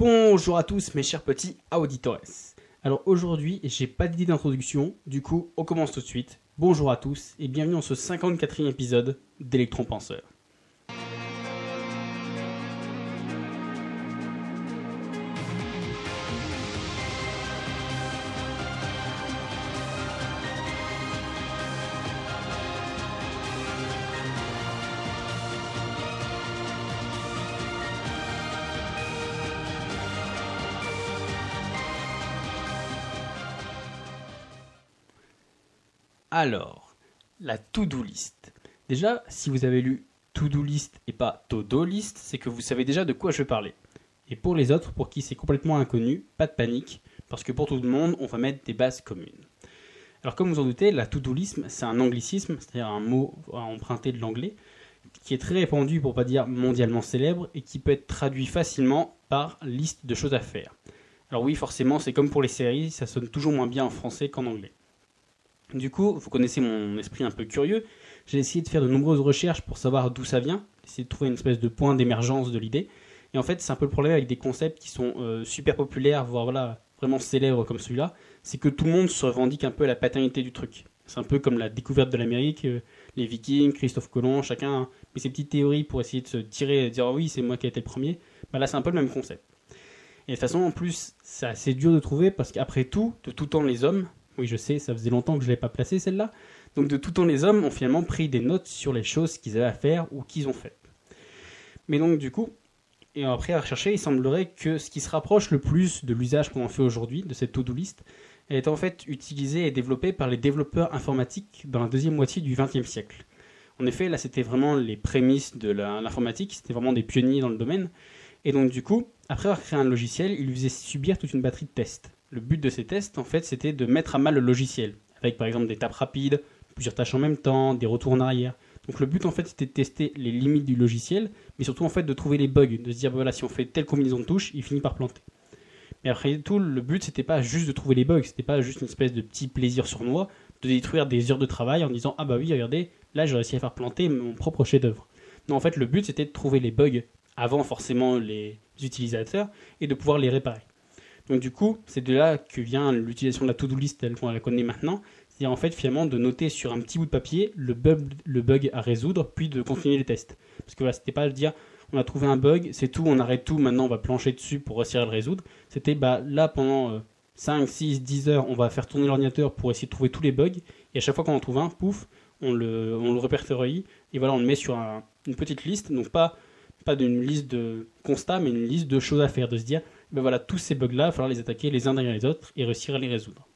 Bonjour à tous mes chers petits auditores. Alors aujourd'hui, j'ai pas d'idée d'introduction, du coup, on commence tout de suite. Bonjour à tous et bienvenue dans ce 54e épisode d'Electron Penseur. Alors, la to-do list. Déjà, si vous avez lu to-do list et pas to-do list, c'est que vous savez déjà de quoi je vais parler. Et pour les autres, pour qui c'est complètement inconnu, pas de panique, parce que pour tout le monde, on va mettre des bases communes. Alors comme vous en doutez, la to-do list, c'est un anglicisme, c'est-à-dire un mot emprunté de l'anglais, qui est très répandu pour pas dire mondialement célèbre, et qui peut être traduit facilement par liste de choses à faire. Alors oui, forcément, c'est comme pour les séries, ça sonne toujours moins bien en français qu'en anglais. Du coup, vous connaissez mon esprit un peu curieux. J'ai essayé de faire de nombreuses recherches pour savoir d'où ça vient, essayer de trouver une espèce de point d'émergence de l'idée. Et en fait, c'est un peu le problème avec des concepts qui sont euh, super populaires, voire voilà, vraiment célèbres comme celui-là, c'est que tout le monde se revendique un peu la paternité du truc. C'est un peu comme la découverte de l'Amérique, euh, les Vikings, Christophe Colomb, chacun met ses petites théories pour essayer de se tirer et dire oh oui, c'est moi qui ai été le premier. Bah là, c'est un peu le même concept. Et de toute façon, en plus, c'est assez dur de trouver parce qu'après tout, de tout temps, les hommes, oui, je sais, ça faisait longtemps que je ne l'avais pas placé celle-là. Donc de tout temps, les hommes ont finalement pris des notes sur les choses qu'ils avaient à faire ou qu'ils ont faites. Mais donc du coup, et après à rechercher, il semblerait que ce qui se rapproche le plus de l'usage qu'on en fait aujourd'hui, de cette to-do list, est en fait utilisé et développé par les développeurs informatiques dans la deuxième moitié du XXe siècle. En effet, là c'était vraiment les prémices de l'informatique, c'était vraiment des pionniers dans le domaine. Et donc du coup, après avoir créé un logiciel, ils lui faisaient subir toute une batterie de tests. Le but de ces tests, en fait, c'était de mettre à mal le logiciel, avec par exemple des tapes rapides, plusieurs tâches en même temps, des retours en arrière. Donc le but, en fait, c'était de tester les limites du logiciel, mais surtout, en fait, de trouver les bugs, de se dire, voilà, si on fait telle combinaison de touches, il finit par planter. Mais après tout, le but, c'était pas juste de trouver les bugs, c'était pas juste une espèce de petit plaisir sournois de détruire des heures de travail en disant, ah bah oui, regardez, là, j'ai réussi à faire planter mon propre chef-d'œuvre. Non, en fait, le but, c'était de trouver les bugs avant forcément les utilisateurs et de pouvoir les réparer. Donc du coup, c'est de là que vient l'utilisation de la to-do list telle qu'on la connaît maintenant. C'est-à-dire en fait finalement de noter sur un petit bout de papier le bug, à résoudre, puis de continuer les tests. Parce que là, c'était pas de dire on a trouvé un bug, c'est tout, on arrête tout, maintenant on va plancher dessus pour réussir à le résoudre. C'était bah là pendant 5, 6, 10 heures, on va faire tourner l'ordinateur pour essayer de trouver tous les bugs. Et à chaque fois qu'on en trouve un, pouf, on le, on le répertorie. Et voilà, on le met sur une petite liste. Donc pas, pas d'une liste de constats, mais une liste de choses à faire. De se dire, voilà, tous ces bugs-là, il va falloir les attaquer les uns derrière les autres et réussir à les résoudre.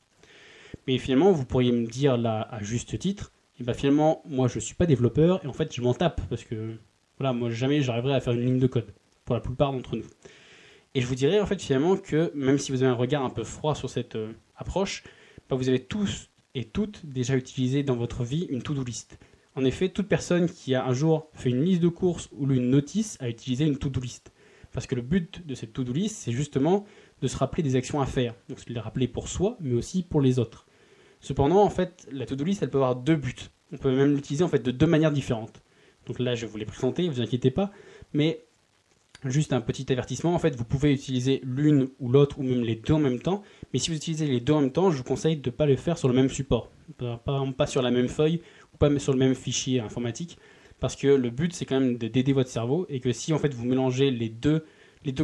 Mais finalement, vous pourriez me dire là, à juste titre, et ben finalement, moi je suis pas développeur et en fait je m'en tape parce que voilà, moi jamais j'arriverai à faire une ligne de code pour la plupart d'entre nous. Et je vous dirais en fait finalement que même si vous avez un regard un peu froid sur cette euh, approche, ben, vous avez tous et toutes déjà utilisé dans votre vie une to-do list. En effet, toute personne qui a un jour fait une liste de courses ou lu une notice a utilisé une to-do list. Parce que le but de cette to-do list, c'est justement de se rappeler des actions à faire. Donc, se les rappeler pour soi, mais aussi pour les autres. Cependant, en fait, la to-do list, elle peut avoir deux buts. On peut même l'utiliser en fait de deux manières différentes. Donc là, je vous les présenter, vous inquiétez pas. Mais juste un petit avertissement, en fait, vous pouvez utiliser l'une ou l'autre, ou même les deux en même temps. Mais si vous utilisez les deux en même temps, je vous conseille de ne pas le faire sur le même support. Pas sur la même feuille, ou pas sur le même fichier informatique parce que le but c'est quand même d'aider votre cerveau et que si en fait vous mélangez les deux,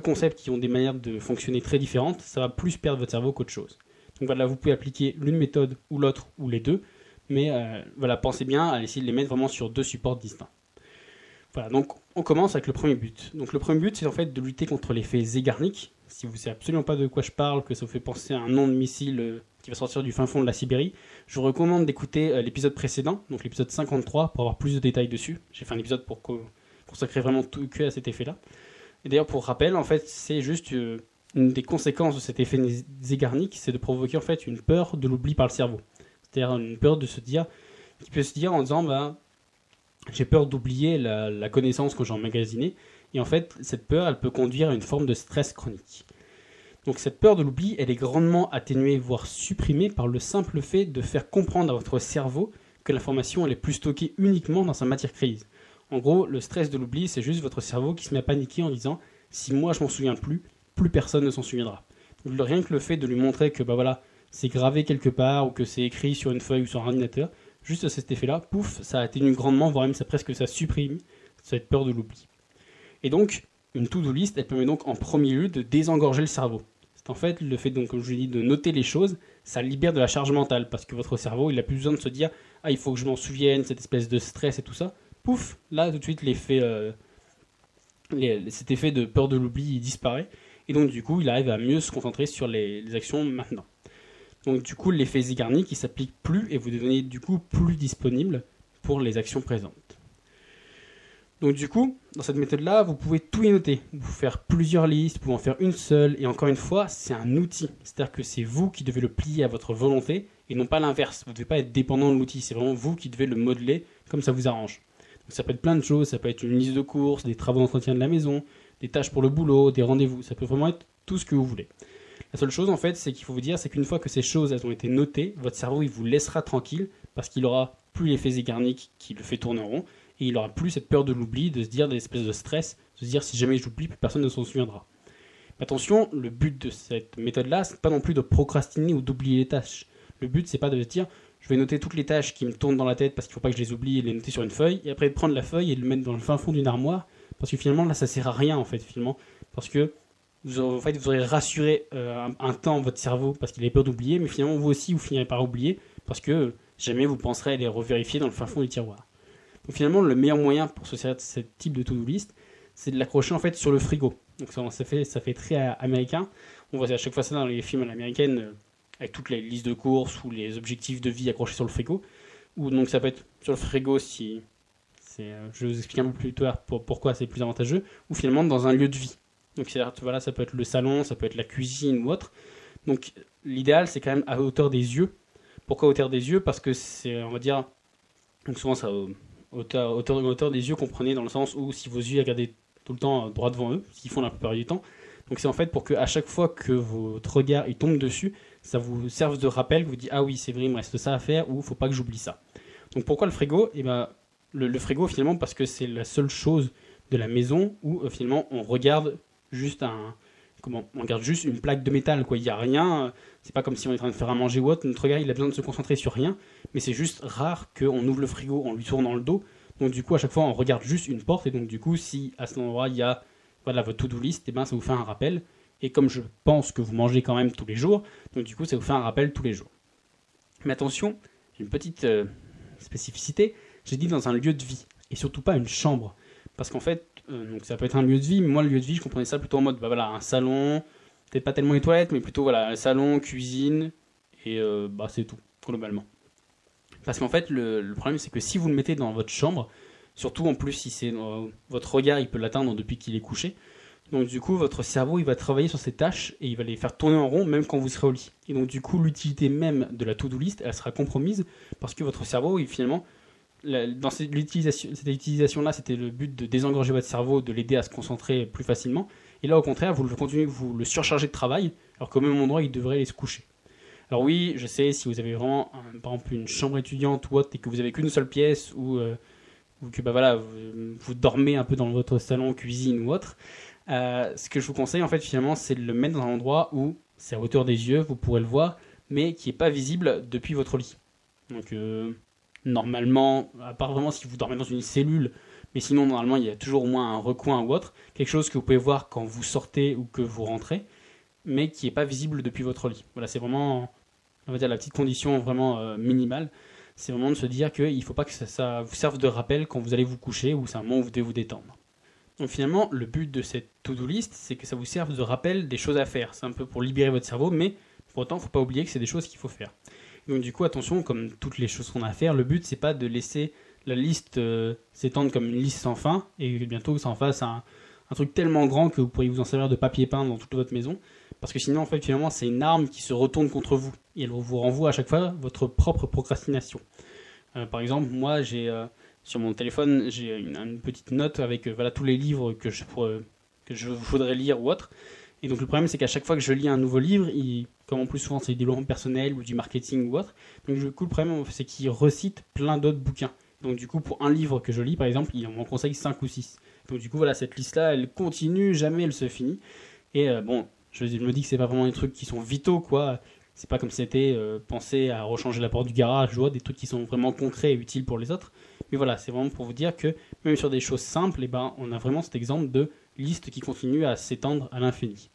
concepts qui ont des manières de fonctionner très différentes, ça va plus perdre votre cerveau qu'autre chose. Donc voilà, vous pouvez appliquer l'une méthode ou l'autre ou les deux, mais euh, voilà, pensez bien à essayer de les mettre vraiment sur deux supports distincts. Voilà, donc on commence avec le premier but. Donc le premier but c'est en fait de lutter contre l'effet Zegarnik. Si vous ne savez absolument pas de quoi je parle, que ça vous fait penser à un nom de missile euh, qui va sortir du fin fond de la Sibérie, je vous recommande d'écouter euh, l'épisode précédent, donc l'épisode 53, pour avoir plus de détails dessus. J'ai fait un épisode pour consacrer vraiment tout que à cet effet-là. Et d'ailleurs, pour rappel, en fait, c'est juste euh, une des conséquences de cet effet Zeigarnik, c'est de provoquer en fait une peur de l'oubli par le cerveau. C'est-à-dire une peur de se dire, qui peut se dire en disant, bah, j'ai peur d'oublier la, la connaissance que j'ai emmagasinée. Et en fait, cette peur, elle peut conduire à une forme de stress chronique. Donc cette peur de l'oubli, elle est grandement atténuée, voire supprimée par le simple fait de faire comprendre à votre cerveau que l'information elle est plus stockée uniquement dans sa matière grise. En gros, le stress de l'oubli, c'est juste votre cerveau qui se met à paniquer en disant si moi je m'en souviens plus, plus personne ne s'en souviendra. Rien que le fait de lui montrer que bah voilà, c'est gravé quelque part ou que c'est écrit sur une feuille ou sur un ordinateur, juste cet effet-là, pouf, ça atténue grandement, voire même ça presque ça supprime cette peur de l'oubli. Et donc, une to-do list, elle permet donc en premier lieu de désengorger le cerveau. C'est en fait le fait, donc, comme je l'ai dit, de noter les choses, ça libère de la charge mentale parce que votre cerveau, il a plus besoin de se dire ah il faut que je m'en souvienne, cette espèce de stress et tout ça. Pouf, là tout de suite l'effet, euh, cet effet de peur de l'oubli disparaît et donc du coup il arrive à mieux se concentrer sur les, actions maintenant. Donc du coup l'effet Zygarnik qui s'applique plus et vous devenez du coup plus disponible pour les actions présentes. Donc du coup, dans cette méthode-là, vous pouvez tout y noter. Vous pouvez faire plusieurs listes, vous pouvez en faire une seule, et encore une fois, c'est un outil. C'est-à-dire que c'est vous qui devez le plier à votre volonté, et non pas l'inverse. Vous ne devez pas être dépendant de l'outil, c'est vraiment vous qui devez le modeler comme ça vous arrange. Donc ça peut être plein de choses, ça peut être une liste de courses, des travaux d'entretien de la maison, des tâches pour le boulot, des rendez-vous, ça peut vraiment être tout ce que vous voulez. La seule chose en fait, c'est qu'il faut vous dire, c'est qu'une fois que ces choses elles ont été notées, votre cerveau il vous laissera tranquille parce qu'il aura plus l'effet zégarnique qui le fait tourner rond et il aura plus cette peur de l'oubli, de se dire des espèces de stress, de se dire si jamais j'oublie, plus personne ne s'en souviendra. Attention, le but de cette méthode-là, c'est pas non plus de procrastiner ou d'oublier les tâches. Le but, c'est pas de se dire je vais noter toutes les tâches qui me tournent dans la tête parce qu'il faut pas que je les oublie et les noter sur une feuille, et après prendre la feuille et le mettre dans le fin fond d'une armoire, parce que finalement là ça sert à rien en fait, finalement, parce que vous, en fait, vous aurez rassuré euh, un, temps votre cerveau parce qu'il avait peur d'oublier, mais finalement vous aussi vous finirez par oublier parce que jamais vous penserez à les revérifier dans le fin fond du tiroir. Donc finalement, le meilleur moyen pour se servir de ce type de to-do list, c'est de l'accrocher en fait sur le frigo. Donc ça, fait, ça fait très américain. On voit à chaque fois ça dans les films américains euh, avec toutes les listes de courses ou les objectifs de vie accrochés sur le frigo. Ou donc ça peut être sur le frigo si euh, je vais vous expliquer un peu plus tard pourquoi c'est plus avantageux, ou finalement dans un lieu de vie. Donc voilà, ça peut être le salon, ça peut être la cuisine ou autre. Donc l'idéal c'est quand même à hauteur des yeux. Pourquoi à hauteur des yeux? Parce que c'est, on va dire, donc souvent ça hauteur, hauteur, des yeux, comprenez, dans le sens où si vos yeux regardez tout le temps droit devant eux, ce qu'ils font la plupart du temps. Donc c'est en fait pour qu'à chaque fois que votre regard il tombe dessus, ça vous serve de rappel, vous dit ah oui c'est vrai il me reste ça à faire ou faut pas que j'oublie ça. Donc pourquoi le frigo? Et eh ben le, frigo finalement parce que c'est la seule chose de la maison où euh, finalement on regarde juste un on regarde juste une plaque de métal quoi il y a rien c'est pas comme si on est en train de faire à manger ou autre notre regard il a besoin de se concentrer sur rien mais c'est juste rare qu'on ouvre le frigo en lui tournant le dos. Donc du coup, à chaque fois, on regarde juste une porte, et donc du coup, si à cet endroit, il y a voilà, votre to-do list, et eh ben, ça vous fait un rappel. Et comme je pense que vous mangez quand même tous les jours, donc du coup, ça vous fait un rappel tous les jours. Mais attention, une petite euh, spécificité, j'ai dit dans un lieu de vie, et surtout pas une chambre. Parce qu'en fait, euh, donc ça peut être un lieu de vie, mais moi, le lieu de vie, je comprenais ça plutôt en mode, bah voilà, un salon, peut-être pas tellement les toilettes, mais plutôt voilà, un salon, cuisine, et euh, bah c'est tout, globalement. Parce qu'en fait, le, problème, c'est que si vous le mettez dans votre chambre, surtout en plus si c'est votre regard, il peut l'atteindre depuis qu'il est couché. Donc du coup, votre cerveau, il va travailler sur ces tâches et il va les faire tourner en rond même quand vous serez au lit. Et donc du coup, l'utilité même de la to-do list, elle sera compromise parce que votre cerveau, il, finalement, dans cette utilisation-là, c'était le but de désengorger votre cerveau, de l'aider à se concentrer plus facilement. Et là, au contraire, vous le continuez, vous le surchargez de travail, alors qu'au même endroit, il devrait aller se coucher. Alors oui, je sais, si vous avez vraiment, par exemple, une chambre étudiante ou autre, et que vous avez qu'une seule pièce, ou, euh, que bah, voilà, vous, dormez un peu dans votre salon, cuisine ou autre, euh, ce que je vous conseille, en fait, finalement, c'est de le mettre dans un endroit où c'est à hauteur des yeux, vous pourrez le voir, mais qui n'est pas visible depuis votre lit. Donc, euh, normalement, à part vraiment si vous dormez dans une cellule, mais sinon, normalement, il y a toujours au moins un recoin ou autre, quelque chose que vous pouvez voir quand vous sortez ou que vous rentrez, mais qui n'est pas visible depuis votre lit. Voilà, c'est vraiment on va dire la petite condition vraiment euh, minimale, c'est vraiment de se dire qu'il ne faut pas que ça, vous serve de rappel quand vous allez vous coucher ou c'est un moment où vous devez vous détendre. Donc finalement, le but de cette to-do list, c'est que ça vous serve de rappel des choses à faire. C'est un peu pour libérer votre cerveau, mais pour autant, il ne faut pas oublier que c'est des choses qu'il faut faire. Donc du coup, attention, comme toutes les choses qu'on a à faire, le but, c'est pas de laisser la liste euh, s'étendre comme une liste sans fin et bientôt ça en fasse un, truc tellement grand que vous pourriez vous en servir de papier peint dans toute votre maison. Parce que sinon, en fait, finalement, c'est une arme qui se retourne contre vous. Et elle vous renvoie à chaque fois votre propre procrastination. Euh, par exemple, moi, j'ai euh, sur mon téléphone, j'ai une, petite note avec voilà tous les livres que je, que je voudrais lire ou autre. Et donc le problème, c'est qu'à chaque fois que je lis un nouveau livre, comme en plus souvent c'est du développement personnel ou du marketing ou autre, donc du coup le problème, c'est qu'il recite plein d'autres bouquins. Donc du coup, pour un livre que je lis, par exemple, il m'en conseille 5 ou 6. Donc du coup, voilà, cette liste-là, elle continue, jamais elle se finit. Et euh, bon, je, je me dis que c'est pas vraiment des trucs qui sont vitaux, quoi. C'est pas comme si c'était euh, penser à rechanger la porte du garage, ou autre, des trucs qui sont vraiment concrets et utiles pour les autres. Mais voilà, c'est vraiment pour vous dire que même sur des choses simples, eh ben, on a vraiment cet exemple de liste qui continue à s'étendre à l'infini.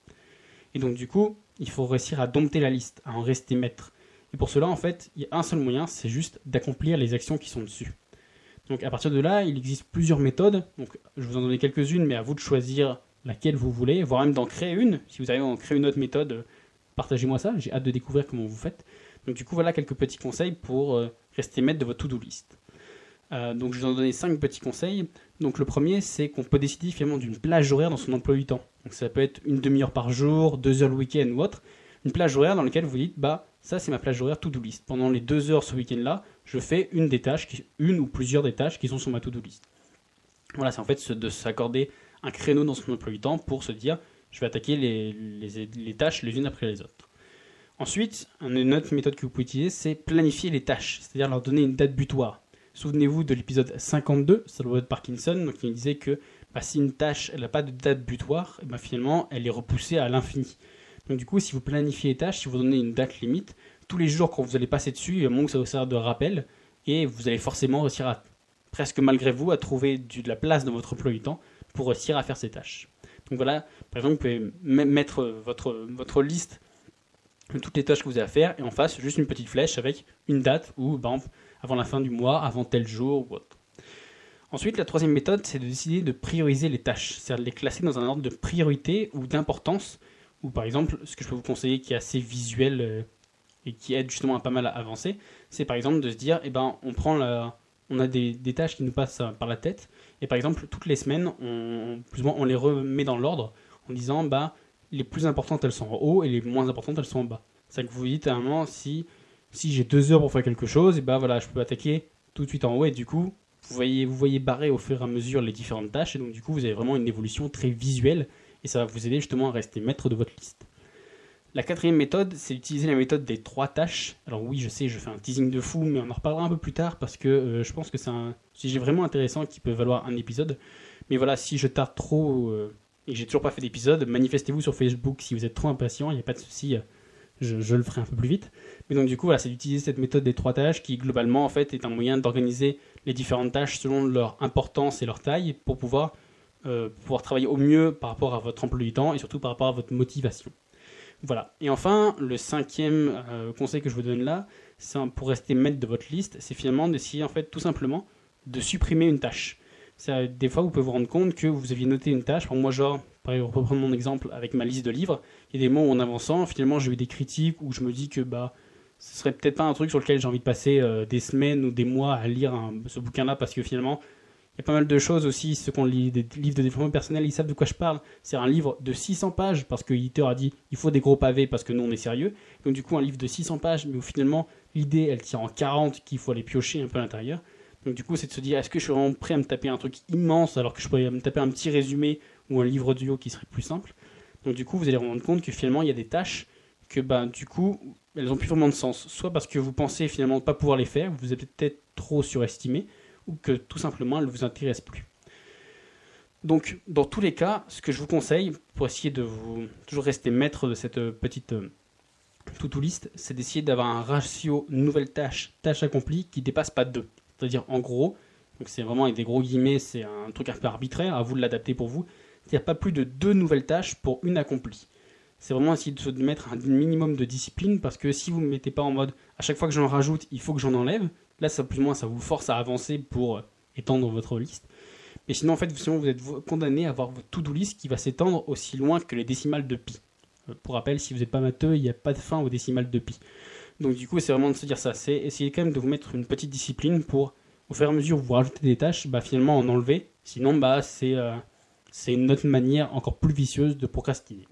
Et donc du coup, il faut réussir à dompter la liste, à en rester maître. Et pour cela, en fait, il y a un seul moyen, c'est juste d'accomplir les actions qui sont dessus. Donc à partir de là, il existe plusieurs méthodes. Donc je vous en donner quelques-unes, mais à vous de choisir laquelle vous voulez, voire même d'en créer une. Si vous arrivez à en créer une autre méthode, partagez-moi ça. J'ai hâte de découvrir comment vous faites. Donc du coup, voilà quelques petits conseils pour euh, rester maître de votre to-do list. Euh, donc je vais vous en donner cinq petits conseils. Donc le premier, c'est qu'on peut décider finalement d'une plage horaire dans son emploi du temps. Donc ça peut être une demi-heure par jour, deux heures le week-end ou autre. Une plage horaire dans laquelle vous dites, bah ça c'est ma plage horaire to-do list. Pendant les deux heures ce week-end-là, je fais une des tâches, une ou plusieurs des tâches qui sont sur ma to-do list. Voilà, c'est en fait de s'accorder un créneau dans son emploi du temps pour se dire, je vais attaquer les tâches les unes après les autres. Ensuite, une autre méthode que vous pouvez utiliser, c'est planifier les tâches, c'est-à-dire leur donner une date butoir. Souvenez-vous de l'épisode 52, de Parkinson, donc il disait que bah, si une tâche n'a pas de date butoir, bah, finalement elle est repoussée à l'infini. Donc du coup, si vous planifiez les tâches, si vous donnez une date limite, tous les jours quand vous allez passer dessus, il y a un moment ça vous sert de rappel, et vous allez forcément réussir à, presque malgré vous, à trouver de la place dans votre emploi du temps pour réussir à faire ces tâches. Donc voilà, par exemple, vous pouvez mettre votre, votre liste toutes les tâches que vous avez à faire, et en face, juste une petite flèche avec une date, ou exemple, avant la fin du mois, avant tel jour ou autre. Ensuite, la troisième méthode, c'est de décider de prioriser les tâches, c'est-à-dire de les classer dans un ordre de priorité ou d'importance, ou par exemple, ce que je peux vous conseiller qui est assez visuel euh, et qui aide justement à pas mal à avancer, c'est par exemple de se dire, eh ben, on prend la, on a des, tâches qui nous passent par la tête, et par exemple, toutes les semaines, on, plus ou moins, on les remet dans l'ordre en disant, bah, les plus importantes, elles sont en haut, et les moins importantes, elles sont en bas. C'est que vous dites à un moment, si si j'ai deux heures pour faire quelque chose, et ben voilà, je peux attaquer tout de suite en haut et du coup, vous voyez, vous voyez barrer au fur et à mesure les différentes tâches et donc du coup, vous avez vraiment une évolution très visuelle et ça va vous aider justement à rester maître de votre liste. La quatrième méthode, c'est d'utiliser la méthode des trois tâches. Alors oui, je sais, je fais un teasing de fou, mais on en reparlera un peu plus tard parce que euh, je pense que c'est un sujet vraiment intéressant qui peut valoir un épisode. Mais voilà, si je tarde trop euh, et j'ai toujours pas fait d'épisode, manifestez-vous sur Facebook si vous êtes trop impatient, il n'y a pas de souci je, le ferai un peu plus vite. Mais donc du coup, c'est d'utiliser cette méthode des trois tâches qui globalement est un moyen d'organiser les différentes tâches selon leur importance et leur taille pour pouvoir, euh, pouvoir travailler au mieux par rapport à votre emploi du temps et surtout par rapport à votre motivation. Voilà. Et enfin, le cinquième euh, conseil que je vous donne là, pour rester maître de votre liste, c'est finalement d'essayer tout simplement de supprimer une tâche. Des fois, vous pouvez vous rendre compte que vous aviez noté une tâche. Pour moi, genre, pour reprendre mon exemple avec ma liste de livres, il y a des mots où en avançant, finalement, j'ai eu des critiques où je me dis que bah, ce serait peut-être pas un truc sur lequel j'ai envie de passer euh, des semaines ou des mois à lire ce bouquin-là parce que finalement, il y a pas mal de choses aussi. Ceux qui ont des livres de développement personnel, ils savent de quoi je parle. C'est un livre de 600 pages parce que l'éditeur a dit il faut des gros pavés parce que nous on est sérieux. Donc du coup, un livre de 600 pages, mais où finalement l'idée elle tient en 40 qu'il faut aller piocher un peu à l'intérieur. Donc du coup, c'est de se dire est-ce que je suis vraiment prêt à me taper un truc immense alors que je pourrais me taper un petit résumé ou un livre audio qui serait plus simple? Donc du coup, vous allez vous rendre compte que finalement, il y a des tâches que bah, du coup, elles n'ont plus vraiment de sens. Soit parce que vous pensez finalement ne pas pouvoir les faire, vous avez peut-être trop surestimé, ou que tout simplement, elles ne vous intéressent plus. Donc, dans tous les cas, ce que je vous conseille, pour essayer de vous toujours rester maître de cette petite euh, to-do list, c'est d'essayer d'avoir un ratio nouvelle tâche, tâche accomplie qui dépasse pas 2. C'est-à-dire, en gros, c'est vraiment avec des gros guillemets, c'est un truc un peu arbitraire, à vous de l'adapter pour vous, c'est-à-dire pas plus de deux nouvelles tâches pour une accomplie. C'est vraiment essayer de se mettre un minimum de discipline parce que si vous ne mettez pas en mode à chaque fois que j'en rajoute, il faut que j'en enlève, là ça plus ou moins ça vous force à avancer pour étendre votre liste. Mais sinon en fait vous êtes condamné à avoir votre to-do list qui va s'étendre aussi loin que les décimales de pi. Euh, pour rappel, si vous n'êtes pas matheux, il n'y a pas de fin aux décimales de pi. Donc du coup c'est vraiment de se dire ça, c'est essayer quand même de vous mettre une petite discipline pour au fur et à mesure vous rajoutez des tâches, bah, finalement en enlever. Sinon bah c'est euh, une autre manière encore plus vicieuse de procrastiner.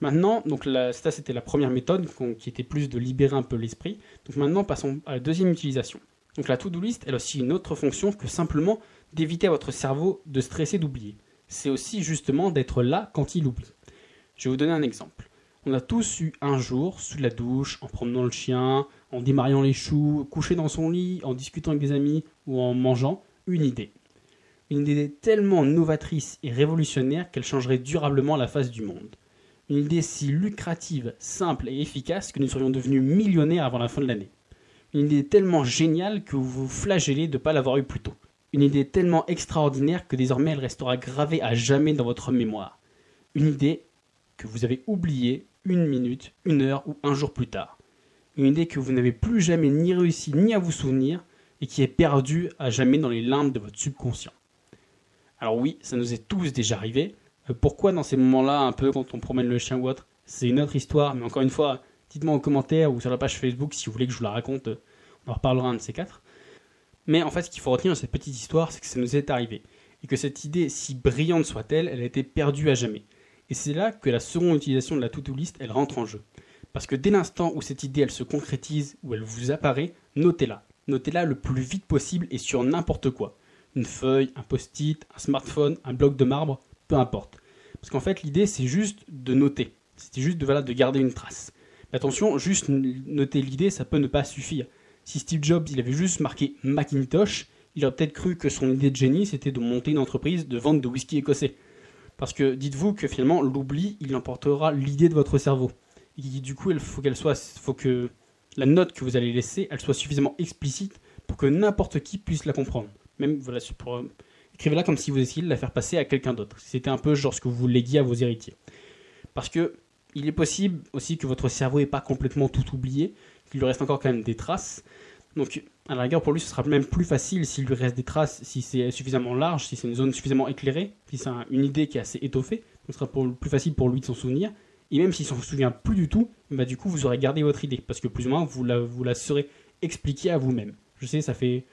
Maintenant, donc ça c'était la première méthode qui était plus de libérer un peu l'esprit. Donc maintenant passons à la deuxième utilisation. Donc la to-do list, elle a aussi une autre fonction que simplement d'éviter à votre cerveau de stresser, d'oublier. C'est aussi justement d'être là quand il oublie. Je vais vous donner un exemple. On a tous eu un jour, sous la douche, en promenant le chien, en démariant les choux, couché dans son lit, en discutant avec des amis ou en mangeant, une idée. Une idée tellement novatrice et révolutionnaire qu'elle changerait durablement la face du monde. Une idée si lucrative, simple et efficace que nous serions devenus millionnaires avant la fin de l'année. Une idée tellement géniale que vous vous flagellez de ne pas l'avoir eue plus tôt. Une idée tellement extraordinaire que désormais elle restera gravée à jamais dans votre mémoire. Une idée que vous avez oubliée une minute, une heure ou un jour plus tard. Une idée que vous n'avez plus jamais ni réussi ni à vous souvenir et qui est perdue à jamais dans les limbes de votre subconscient. Alors oui, ça nous est tous déjà arrivé. Euh, pourquoi dans ces moments-là, un peu quand on promène le chien ou autre, c'est une autre histoire, mais encore une fois, dites-moi en commentaire ou sur la page Facebook si vous voulez que je vous la raconte, on en reparlera un de ces quatre. Mais en fait, ce qu'il faut retenir dans cette petite histoire, c'est que ça nous est arrivé. Et que cette idée, si brillante soit-elle, elle a été perdue à jamais. Et c'est là que la seconde utilisation de la to-do list, elle rentre en jeu. Parce que dès l'instant où cette idée, elle se concrétise, où elle vous apparaît, notez-la. Notez-la le plus vite possible et sur n'importe quoi. Une feuille, un post-it, un smartphone, un bloc de marbre, peu importe. Parce qu'en fait, l'idée, c'est juste de noter. C'est juste de, voilà, de garder une trace. Mais attention, juste noter l'idée, ça peut ne pas suffire. Si Steve Jobs, il avait juste marqué Macintosh, il aurait peut-être cru que son idée de génie, c'était de monter une entreprise de vente de whisky écossais. Parce que dites-vous que finalement, l'oubli, il emportera l'idée de votre cerveau. Et du coup, il faut qu'elle soit, faut que la note que vous allez laisser, elle soit suffisamment explicite pour que n'importe qui puisse la comprendre. Même, voilà, euh, écrivez-la comme si vous essayiez de la faire passer à quelqu'un d'autre. C'était un peu genre ce que vous léguiez à vos héritiers. Parce que il est possible aussi que votre cerveau n'ait pas complètement tout oublié, qu'il lui reste encore quand même des traces. Donc, à la rigueur, pour lui, ce sera même plus facile s'il lui reste des traces, si c'est suffisamment large, si c'est une zone suffisamment éclairée, si c'est une idée qui est assez étoffée. ce sera plus facile pour lui de s'en souvenir. Et même s'il s'en souvient plus du tout, bah, du coup, vous aurez gardé votre idée, parce que plus ou moins, vous la, vous la serez expliquée à vous-même. Je sais, ça fait.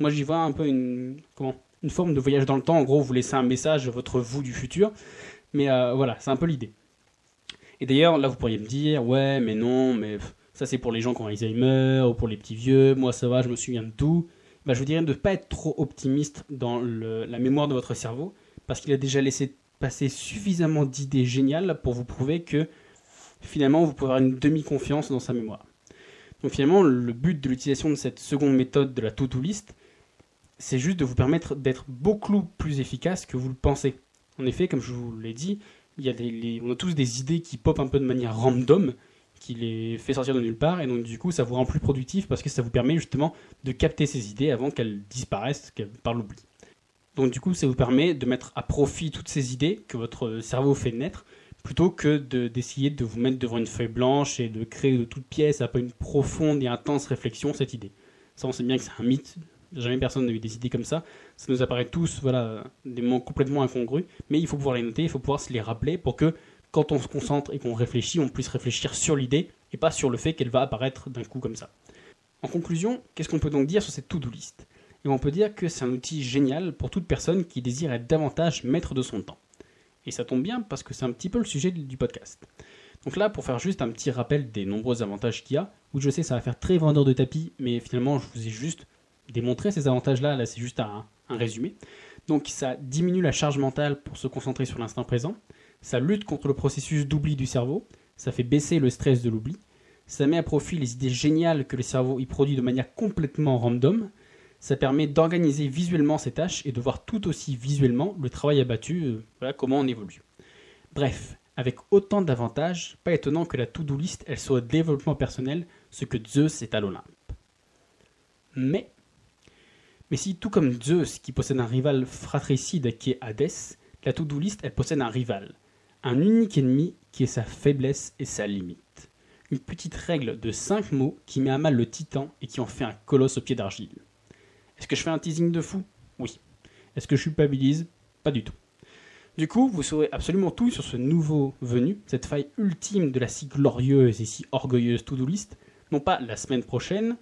Moi, j'y vois un peu une. Comment Une forme de voyage dans le temps. En gros, vous laissez un message votre vous du futur. Mais euh, voilà, c'est un peu l'idée. Et d'ailleurs, là, vous pourriez me dire, ouais, mais non, mais ça, c'est pour les gens qui ont Alzheimer ou pour les petits vieux. Moi, ça va, je me souviens de tout. Bah, je vous dirais de ne pas être trop optimiste dans la mémoire de votre cerveau parce qu'il a déjà laissé passer suffisamment d'idées géniales pour vous prouver que finalement, vous pouvez avoir une demi-confiance dans sa mémoire. Donc finalement, le but de l'utilisation de cette seconde méthode de la to-do list, c'est juste de vous permettre d'être beaucoup plus efficace que vous le pensez. En effet, comme je vous l'ai dit, on a tous des idées qui popent un peu de manière random, qui les fait sortir de nulle part, et donc du coup ça vous rend plus productif parce que ça vous permet justement de capter ces idées avant qu'elles disparaissent par l'oubli. Donc du coup ça vous permet de mettre à profit toutes ces idées que votre cerveau fait naître, plutôt que d'essayer de, vous mettre devant une feuille blanche et de créer de toutes pièces peu une profonde et intense réflexion cette idée. Ça on sait bien que c'est un mythe, jamais personne n'a eu des idées comme ça, ça nous apparaît tous voilà, des moments complètement incongrus, mais il faut pouvoir les noter, il faut pouvoir se les rappeler pour que quand on se concentre et qu'on réfléchit, on puisse réfléchir sur l'idée et pas sur le fait qu'elle va apparaître d'un coup comme ça. En conclusion, qu'est-ce qu'on peut donc dire sur cette to-do list? Et On peut dire que c'est un outil génial pour toute personne qui désire être davantage maître de son temps. Et ça tombe bien parce que c'est un petit peu le sujet du podcast. Donc là, pour faire juste un petit rappel des nombreux avantages qu'il y a, où je sais ça va faire très vendeur de tapis, mais finalement je vous ai juste démontré ces avantages-là, là, c'est juste un résumé. Donc ça diminue la charge mentale pour se concentrer sur l'instant présent, ça lutte contre le processus d'oubli du cerveau, ça fait baisser le stress de l'oubli, ça met à profit les idées géniales que le cerveau y produit de manière complètement random, ça permet d'organiser visuellement ses tâches et de voir tout aussi visuellement le travail abattu, euh, voilà comment on évolue. Bref, avec autant d'avantages, pas étonnant que la to-do list elle soit développement personnel, ce que Zeus est à l'Olympe. Mais, mais si tout comme Zeus qui possède un rival fratricide qui est Hadès, la to-do list elle possède un rival, un unique ennemi qui est sa faiblesse et sa limite. Une petite règle de 5 mots qui met à mal le titan et qui en fait un colosse au pied d'argile. Est-ce que je fais un teasing de fou? Oui. Est-ce que je culpabilise? Pas du tout. Du coup, vous saurez absolument tout sur ce nouveau venu, cette faille ultime de la si glorieuse et si orgueilleuse to-do list, non pas la semaine prochaine,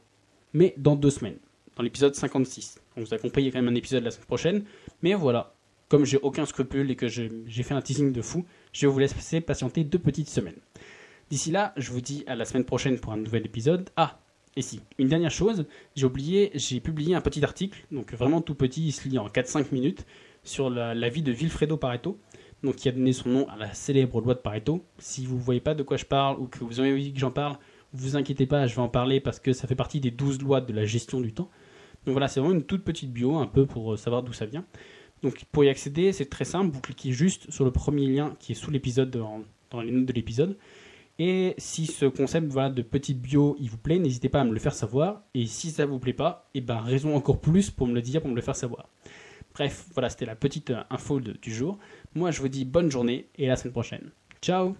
mais dans deux semaines, dans l'épisode 56. On vous a compris, quand même un épisode la semaine prochaine, mais voilà, comme j'ai aucun scrupule et que j'ai fait un teasing de fou, je vous laisser patienter deux petites semaines. D'ici là, je vous dis à la semaine prochaine pour un nouvel épisode. Ah, et si, une dernière chose, j'ai oublié, j'ai publié un petit article, donc vraiment tout petit, il se lit en 4-5 minutes, sur la, vie de Vilfredo Pareto, donc qui a donné son nom à la célèbre loi de Pareto. Si vous ne voyez pas de quoi je parle ou que vous avez envie que j'en parle, vous inquiétez pas, je vais en parler parce que ça fait partie des 12 lois de la gestion du temps. Donc voilà, c'est vraiment une toute petite bio, un peu pour savoir d'où ça vient. Donc pour y accéder, c'est très simple, vous cliquez juste sur le premier lien qui est sous l'épisode, dans, les notes de l'épisode. Et si ce concept voilà, de petite bio il vous plaît, n'hésitez pas à me le faire savoir. Et si ça vous plaît pas, et ben raison encore plus pour me le dire, pour me le faire savoir. Bref, voilà, c'était la petite info de- du jour. Moi, je vous dis bonne journée et à la semaine prochaine. Ciao